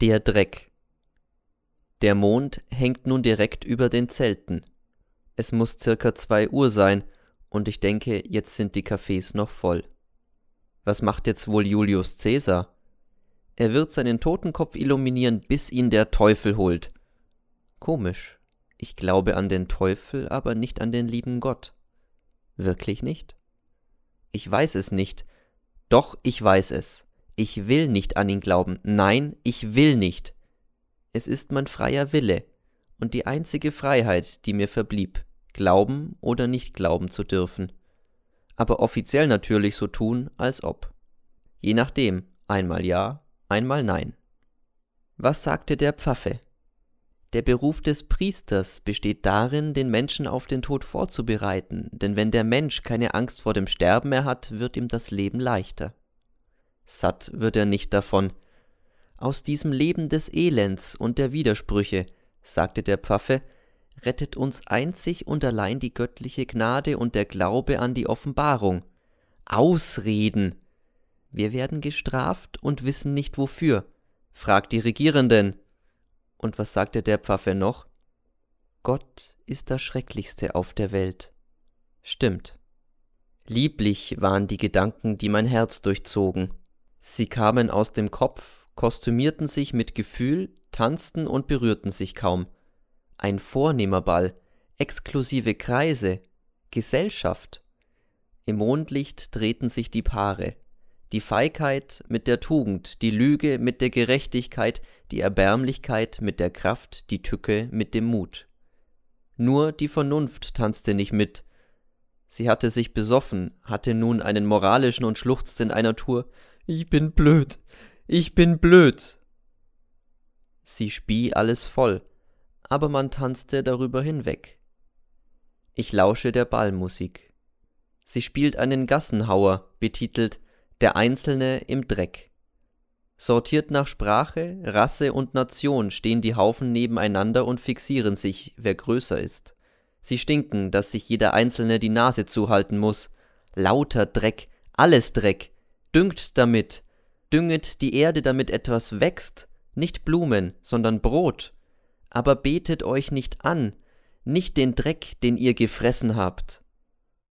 Der Dreck. Der Mond hängt nun direkt über den Zelten. Es muss circa zwei Uhr sein, und ich denke, jetzt sind die Cafés noch voll. Was macht jetzt wohl Julius Caesar? Er wird seinen Totenkopf illuminieren, bis ihn der Teufel holt. Komisch. Ich glaube an den Teufel, aber nicht an den lieben Gott. Wirklich nicht? Ich weiß es nicht. Doch, ich weiß es. Ich will nicht an ihn glauben. Nein, ich will nicht. Es ist mein freier Wille und die einzige Freiheit, die mir verblieb, glauben oder nicht glauben zu dürfen. Aber offiziell natürlich so tun, als ob. Je nachdem, einmal ja, einmal nein. Was sagte der Pfaffe? Der Beruf des Priesters besteht darin, den Menschen auf den Tod vorzubereiten, denn wenn der Mensch keine Angst vor dem Sterben mehr hat, wird ihm das Leben leichter. Satt wird er nicht davon. Aus diesem Leben des Elends und der Widersprüche, sagte der Pfaffe, rettet uns einzig und allein die göttliche Gnade und der Glaube an die Offenbarung. Ausreden. Wir werden gestraft und wissen nicht wofür. Fragt die Regierenden. Und was sagte der Pfaffe noch? Gott ist das Schrecklichste auf der Welt. Stimmt. Lieblich waren die Gedanken, die mein Herz durchzogen. Sie kamen aus dem Kopf, kostümierten sich mit Gefühl, tanzten und berührten sich kaum. Ein vornehmer Ball, exklusive Kreise, Gesellschaft. Im Mondlicht drehten sich die Paare. Die Feigheit mit der Tugend, die Lüge mit der Gerechtigkeit, die Erbärmlichkeit mit der Kraft, die Tücke mit dem Mut. Nur die Vernunft tanzte nicht mit. Sie hatte sich besoffen, hatte nun einen moralischen und schluchzte in einer Tour, ich bin blöd. Ich bin blöd. Sie spie alles voll, aber man tanzte darüber hinweg. Ich lausche der Ballmusik. Sie spielt einen Gassenhauer, betitelt Der Einzelne im Dreck. Sortiert nach Sprache, Rasse und Nation stehen die Haufen nebeneinander und fixieren sich, wer größer ist. Sie stinken, dass sich jeder Einzelne die Nase zuhalten muss. Lauter Dreck, alles Dreck, düngt damit, dünget die Erde, damit etwas wächst, nicht Blumen, sondern Brot. Aber betet euch nicht an, nicht den Dreck, den ihr gefressen habt.